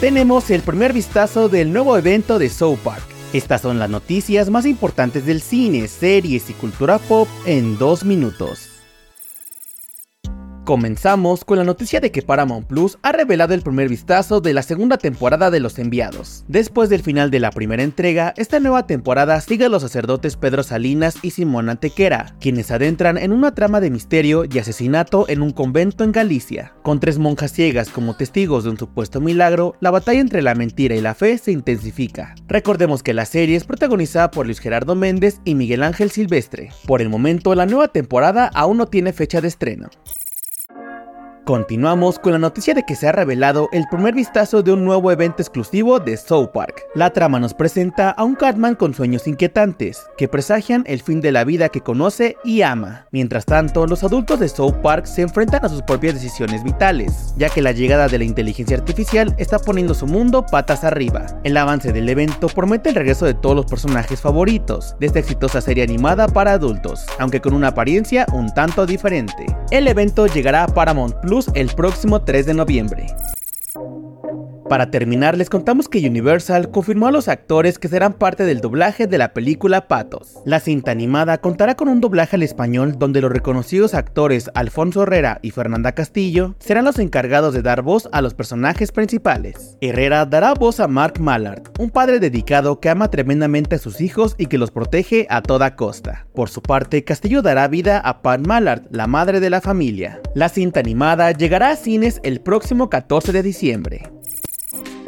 tenemos el primer vistazo del nuevo evento de South Park. Estas son las noticias más importantes del cine, series y cultura pop en dos minutos. Comenzamos con la noticia de que Paramount Plus ha revelado el primer vistazo de la segunda temporada de Los Enviados. Después del final de la primera entrega, esta nueva temporada sigue a los sacerdotes Pedro Salinas y Simón Antequera, quienes adentran en una trama de misterio y asesinato en un convento en Galicia. Con tres monjas ciegas como testigos de un supuesto milagro, la batalla entre la mentira y la fe se intensifica. Recordemos que la serie es protagonizada por Luis Gerardo Méndez y Miguel Ángel Silvestre. Por el momento, la nueva temporada aún no tiene fecha de estreno. Continuamos con la noticia de que se ha revelado el primer vistazo de un nuevo evento exclusivo de South Park. La trama nos presenta a un Catman con sueños inquietantes, que presagian el fin de la vida que conoce y ama. Mientras tanto, los adultos de South Park se enfrentan a sus propias decisiones vitales, ya que la llegada de la inteligencia artificial está poniendo su mundo patas arriba. El avance del evento promete el regreso de todos los personajes favoritos de esta exitosa serie animada para adultos, aunque con una apariencia un tanto diferente. El evento llegará a Paramount Plus el próximo 3 de noviembre. Para terminar, les contamos que Universal confirmó a los actores que serán parte del doblaje de la película Patos. La cinta animada contará con un doblaje al español donde los reconocidos actores Alfonso Herrera y Fernanda Castillo serán los encargados de dar voz a los personajes principales. Herrera dará voz a Mark Mallard, un padre dedicado que ama tremendamente a sus hijos y que los protege a toda costa. Por su parte, Castillo dará vida a Pat Mallard, la madre de la familia. La cinta animada llegará a cines el próximo 14 de diciembre.